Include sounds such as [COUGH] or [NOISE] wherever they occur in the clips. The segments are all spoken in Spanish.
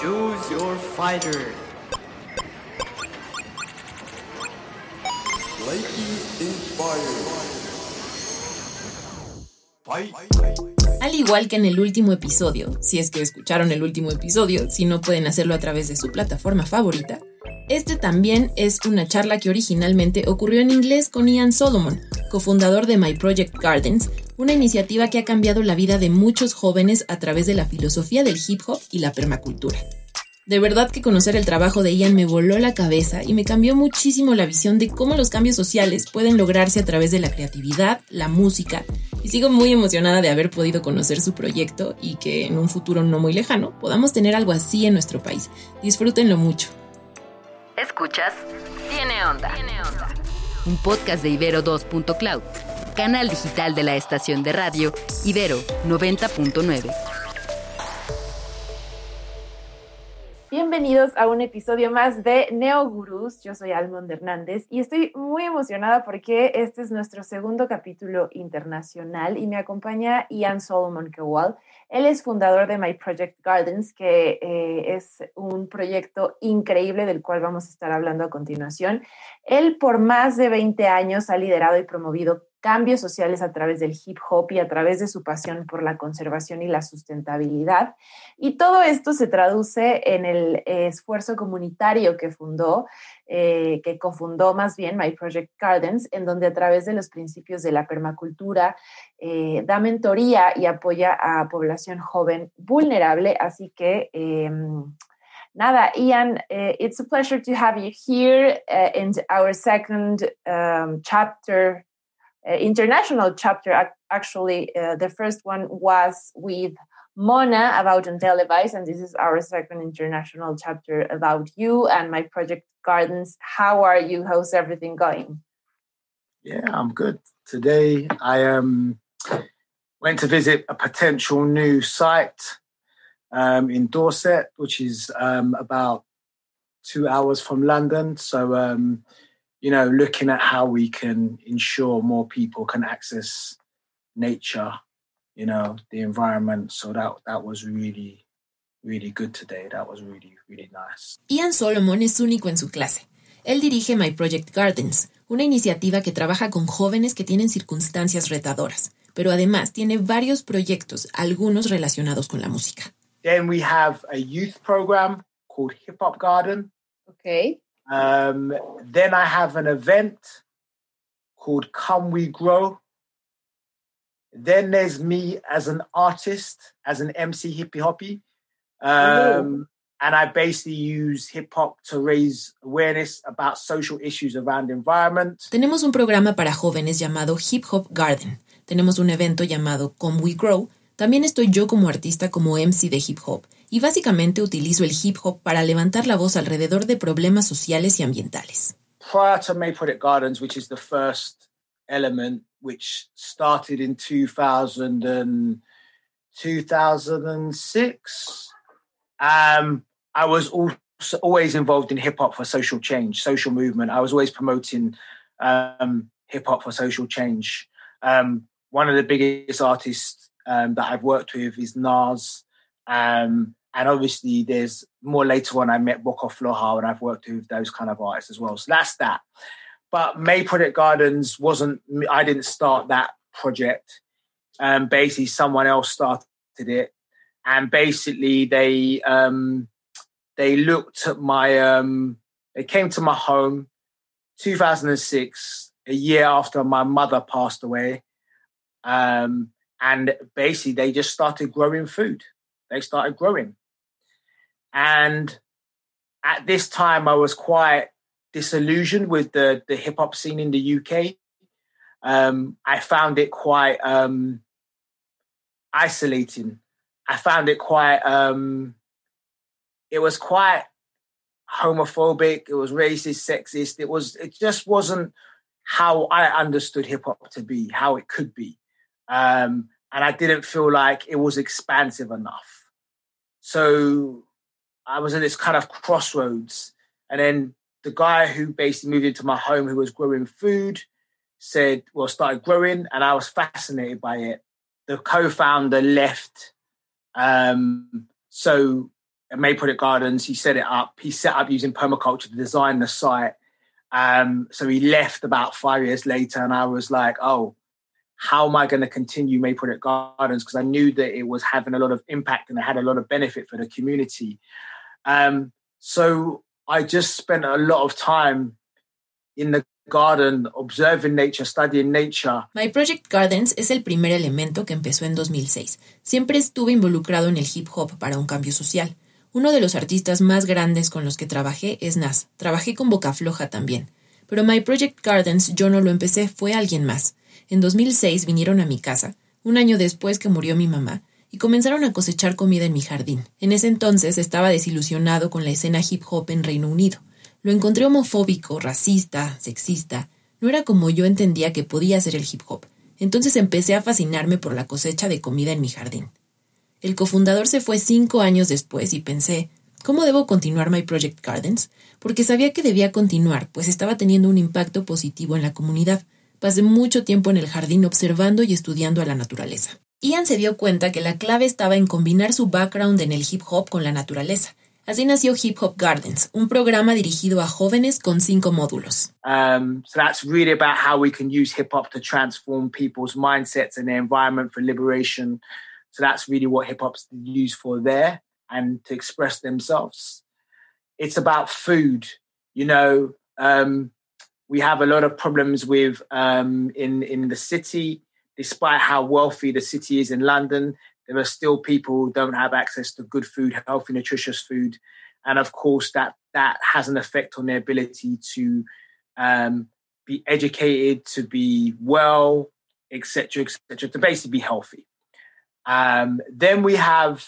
Choose your fighter. Al igual que en el último episodio, si es que escucharon el último episodio, si no pueden hacerlo a través de su plataforma favorita, este también es una charla que originalmente ocurrió en inglés con Ian Solomon, cofundador de My Project Gardens, una iniciativa que ha cambiado la vida de muchos jóvenes a través de la filosofía del hip hop y la permacultura. De verdad que conocer el trabajo de Ian me voló la cabeza y me cambió muchísimo la visión de cómo los cambios sociales pueden lograrse a través de la creatividad, la música, y sigo muy emocionada de haber podido conocer su proyecto y que en un futuro no muy lejano podamos tener algo así en nuestro país. Disfrútenlo mucho. Escuchas Tiene Onda. Un podcast de Ibero 2.cloud, canal digital de la estación de radio Ibero 90.9. Bienvenidos a un episodio más de Neo Gurús. Yo soy Almond Hernández y estoy muy emocionada porque este es nuestro segundo capítulo internacional y me acompaña Ian Solomon Kowal. Él es fundador de My Project Gardens, que eh, es un proyecto increíble del cual vamos a estar hablando a continuación. Él por más de 20 años ha liderado y promovido cambios sociales a través del hip hop y a través de su pasión por la conservación y la sustentabilidad. Y todo esto se traduce en el esfuerzo comunitario que fundó, eh, que cofundó más bien My Project Gardens, en donde a través de los principios de la permacultura eh, da mentoría y apoya a población joven vulnerable. Así que... Em, nada, Ian, uh, it's a pleasure to have you here uh, in our second um, chapter international chapter. Actually, uh, the first one was with Mona about Untelevised, and this is our second international chapter about you and my project Gardens. How are you? How's everything going? Yeah, I'm good. Today I um, went to visit a potential new site um, in Dorset, which is um, about two hours from London. So um, you know, looking at how we can ensure more people can access nature, you know, the environment. So that that was really, really good today. That was really, really nice. Ian Solomon es único en su clase. Él dirige My Project Gardens, una iniciativa que trabaja con jóvenes que tienen circunstancias retadoras, pero además tiene varios proyectos, algunos relacionados con la música. Then we have a youth program called Hip Hop Garden. Okay. Um, then I have an event called Come We Grow. Then there's me as an artist, as an MC hippie hoppy. Um, and I basically use hip hop to raise awareness about social issues around environment. Tenemos un programa para jóvenes llamado Hip Hop Garden. Tenemos un evento llamado Come We Grow. También estoy yo como artista como MC de hip hop y básicamente utilizo el hip hop para levantar la voz alrededor de problemas sociales y ambientales. Prior to May Project Gardens, which is the first element, which started in 2000 and 2006, um, I was also always involved in hip hop for social change, social movement. I was always promoting um, hip hop for social change. Um, one of the biggest artists um, that I've worked with is Nas. Um, and obviously, there's more later on. I met Boko Floha, and I've worked with those kind of artists as well. So that's that. But May Project Gardens wasn't. I didn't start that project. Um, basically, someone else started it, and basically they um, they looked at my. Um, they came to my home, 2006, a year after my mother passed away, um, and basically they just started growing food. They started growing, and at this time, I was quite disillusioned with the, the hip hop scene in the UK. Um, I found it quite um, isolating. I found it quite, um, it was quite homophobic. It was racist, sexist. It was, it just wasn't how I understood hip hop to be, how it could be. Um, and I didn't feel like it was expansive enough. So I was at this kind of crossroads. And then the guy who basically moved into my home, who was growing food, said, well, started growing, and I was fascinated by it. The co founder left. Um, so May Project Gardens. He set it up. He set up using permaculture to design the site. Um, so he left about five years later, and I was like, oh, how am I going to continue May Project Gardens? Because I knew that it was having a lot of impact and it had a lot of benefit for the community. Um, so I just spent a lot of time in the garden, observing nature, studying nature. My Project Gardens es el primer elemento que empezó en 2006. Siempre estuve involucrado en el hip hop para un cambio social. Uno de los artistas más grandes con los que trabajé es Nas. Trabajé con Boca Floja también. Pero My Project Gardens yo no lo empecé, fue alguien más. En 2006 vinieron a mi casa, un año después que murió mi mamá, y comenzaron a cosechar comida en mi jardín. En ese entonces estaba desilusionado con la escena hip hop en Reino Unido. Lo encontré homofóbico, racista, sexista. No era como yo entendía que podía ser el hip hop. Entonces empecé a fascinarme por la cosecha de comida en mi jardín. El cofundador se fue cinco años después y pensé, ¿cómo debo continuar My Project Gardens? Porque sabía que debía continuar, pues estaba teniendo un impacto positivo en la comunidad. Pasé mucho tiempo en el jardín observando y estudiando a la naturaleza. Ian se dio cuenta que la clave estaba en combinar su background en el hip hop con la naturaleza. Así nació Hip Hop Gardens, un programa dirigido a jóvenes con cinco módulos. Um, so that's really about how we can use hip hop to transform people's mindsets and their environment for liberation. So that's really what hip hop's used for there and to express themselves. It's about food. You know, um, we have a lot of problems with um, in in the city. Despite how wealthy the city is in London, there are still people who don't have access to good food, healthy, nutritious food, and of course that that has an effect on their ability to um, be educated, to be well, etc., etc., to basically be healthy. Um, then we have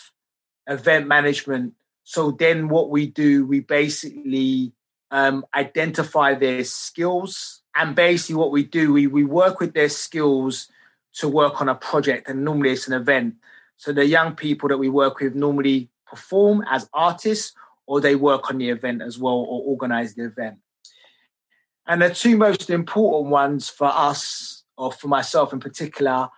event management. So then what we do, we basically um, identify their skills. And basically, what we do, we, we work with their skills to work on a project. And normally it's an event. So the young people that we work with normally perform as artists or they work on the event as well or organize the event. And the two most important ones for us, or for myself in particular,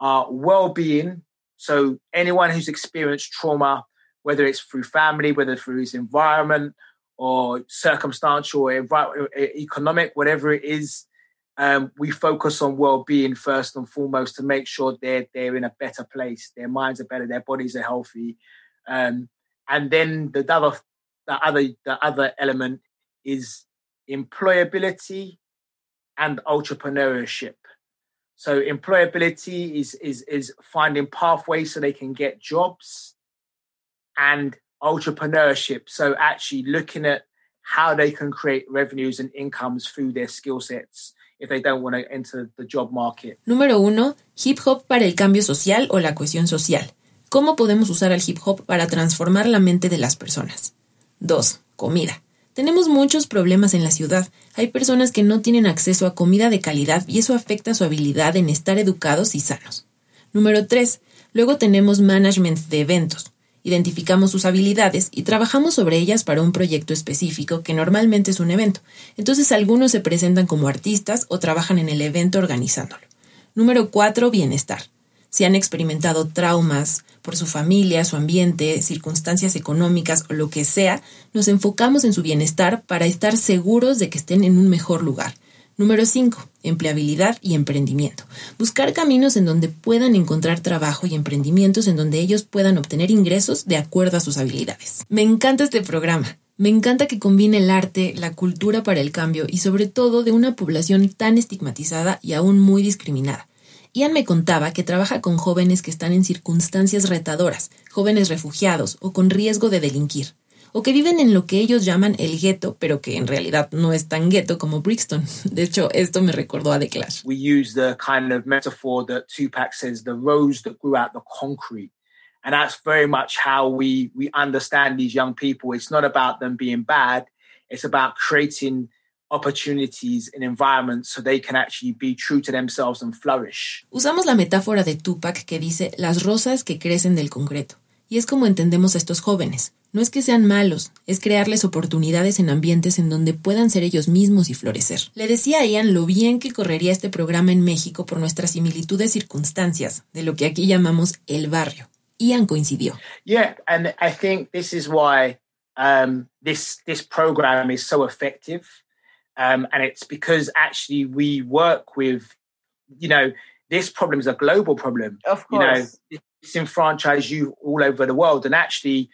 are well being. So anyone who's experienced trauma, whether it's through family, whether through his environment, or circumstantial or economic, whatever it is, um, we focus on well-being first and foremost to make sure they're they're in a better place, their minds are better, their bodies are healthy, um, and then the other the other the other element is employability and entrepreneurship. So employability is is is finding pathways so they can get jobs, and entrepreneurship. So actually looking at how they can create revenues and incomes through their skill sets if they don't want to enter the job. Número uno, hip hop para el cambio social o la cohesión social. ¿Cómo podemos usar el hip hop para transformar la mente de las personas? 2. Comida. Tenemos muchos problemas en la ciudad. Hay personas que no tienen acceso a comida de calidad y eso afecta su habilidad en estar educados y sanos. Número 3. Luego tenemos management de eventos. Identificamos sus habilidades y trabajamos sobre ellas para un proyecto específico que normalmente es un evento. Entonces algunos se presentan como artistas o trabajan en el evento organizándolo. Número 4. Bienestar. Si han experimentado traumas por su familia, su ambiente, circunstancias económicas o lo que sea, nos enfocamos en su bienestar para estar seguros de que estén en un mejor lugar. Número 5. Empleabilidad y emprendimiento. Buscar caminos en donde puedan encontrar trabajo y emprendimientos en donde ellos puedan obtener ingresos de acuerdo a sus habilidades. Me encanta este programa. Me encanta que combine el arte, la cultura para el cambio y sobre todo de una población tan estigmatizada y aún muy discriminada. Ian me contaba que trabaja con jóvenes que están en circunstancias retadoras, jóvenes refugiados o con riesgo de delinquir o que viven en lo que ellos llaman el gueto, pero que en realidad no es tan gueto como Brixton. [LAUGHS] De hecho, esto me recordó a The Clash. We use the kind of metaphor that Tupac says, the rose that grew out the concrete. And that's very much how we, we understand these young people. It's not about them being bad. It's about creating opportunities and environments so they can actually be true to themselves and flourish. Usamos la metáfora de Tupac que dice las rosas que crecen del concreto. Y es como entendemos a estos jóvenes. No es que sean malos, es crearles oportunidades en ambientes en donde puedan ser ellos mismos y florecer. Le decía a Ian lo bien que correría este programa en México por nuestras similitudes circunstancias, de lo que aquí llamamos el barrio. Ian coincidió. Yeah, and I think this is why um, this this program is so effective, um, and it's because actually we work with, you know, this problem is a global problem. Of course, you know, disenfranchise you all over the world, and actually,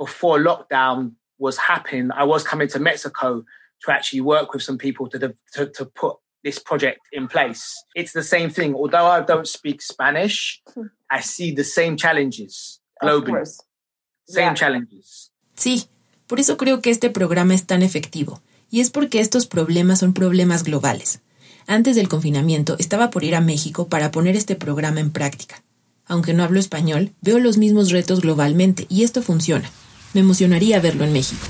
before lockdown was happening, I was coming to Mexico to actually work with some people to to, to put this project in place. It's the same thing. Although I don't speak Spanish, hmm. I see the same challenges globally. Same yeah. challenges. Sí, por eso creo que este programa es tan efectivo. Y es porque estos problemas son problemas globales. Antes del confinamiento estaba por ir a México para poner este programa en práctica. Aunque no hablo español, veo los mismos retos globalmente y esto funciona. Me emocionaría verlo en México.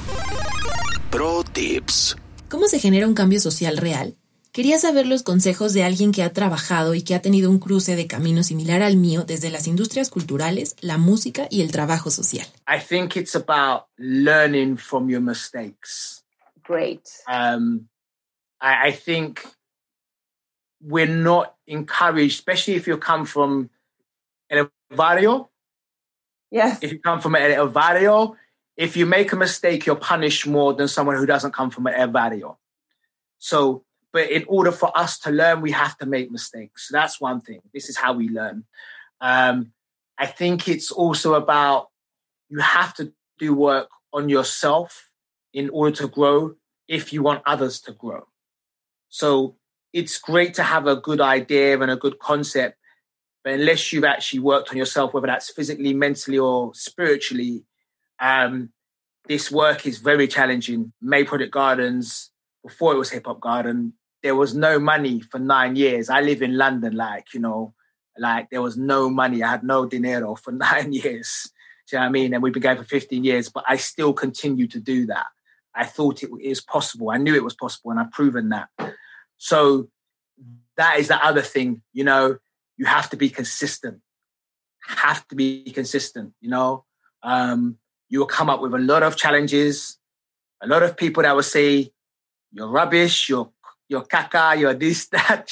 Pro Tips. ¿Cómo se genera un cambio social real? Quería saber los consejos de alguien que ha trabajado y que ha tenido un cruce de camino similar al mío desde las industrias culturales, la música y el trabajo social. I think it's about learning from your mistakes. Great. Um, I, I think we're not encouraged, especially if you come from el barrio. Yes. If you come from el barrio, if you make a mistake, you're punished more than someone who doesn't come from el barrio. So but in order for us to learn, we have to make mistakes. So that's one thing. This is how we learn. Um, I think it's also about you have to do work on yourself in order to grow if you want others to grow. So it's great to have a good idea and a good concept, but unless you've actually worked on yourself, whether that's physically, mentally, or spiritually, um, this work is very challenging. May Project Gardens, before it was Hip Hop Garden, there was no money for nine years. I live in London, like, you know, like there was no money. I had no dinero for [LAUGHS] nine years. Do you know what I mean? And we've been going for 15 years, but I still continue to do that. I thought it is possible. I knew it was possible, and I've proven that. So that is the other thing, you know, you have to be consistent. Have to be consistent, you know. Um, you will come up with a lot of challenges, a lot of people that will say, you're rubbish, you're your caca, your this, [LAUGHS] that.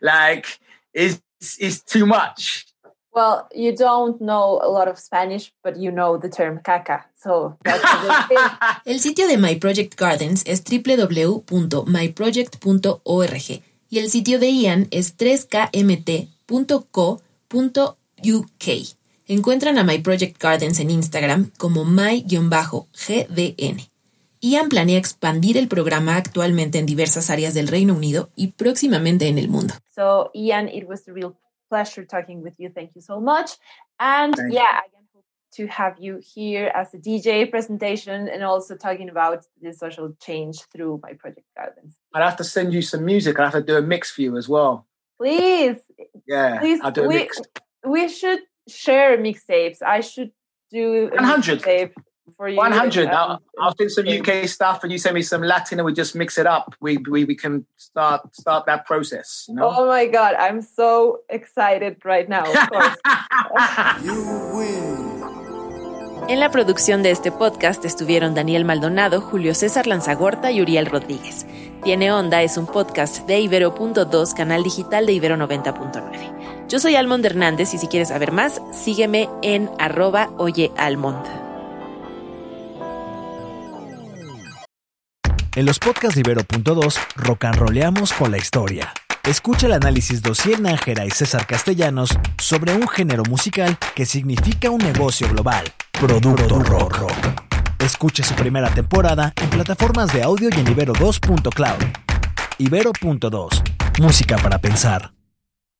like, it's, it's too much. Well, you don't know a lot of Spanish, but you know the term caca. So that's [LAUGHS] El sitio de My Project Gardens es www.myproject.org y el sitio de Ian es 3kmt.co.uk. Encuentran a My Project Gardens en Instagram como my-gdn. Ian planea expandir el programa actualmente en diversas áreas del Reino Unido y próximamente en el mundo. So, Ian, it was a real pleasure talking with you. Thank you so much. And Thank yeah, I hope to have you here as a DJ presentation and also talking about the social change through my project Gardens. I'll have to send you some music. I'll have to do a mix for you as well. Please. Yeah, Please, I'll do a we, mix. We should share mixtapes. I should do a 100. mixtape for you. 100. Uh, I'll, I'll send some UK stuff and you send me some Latin and we just mix it up. We, we, we can start start that process. You know? Oh my God. I'm so excited right now. Of course. [LAUGHS] En la producción de este podcast estuvieron Daniel Maldonado, Julio César Lanzagorta y Uriel Rodríguez. Tiene Onda es un podcast de Ibero.2, canal digital de Ibero 90.9. Yo soy Almond Hernández y si quieres saber más, sígueme en arroba oyealmond. En los podcasts de Ibero.2, rock and rollamos con la historia. Escucha el análisis de Ociel Nájera y César Castellanos sobre un género musical que significa un negocio global, Producto Rock. Escuche su primera temporada en plataformas de audio y en Ibero2.cloud. Ibero.2, música para pensar.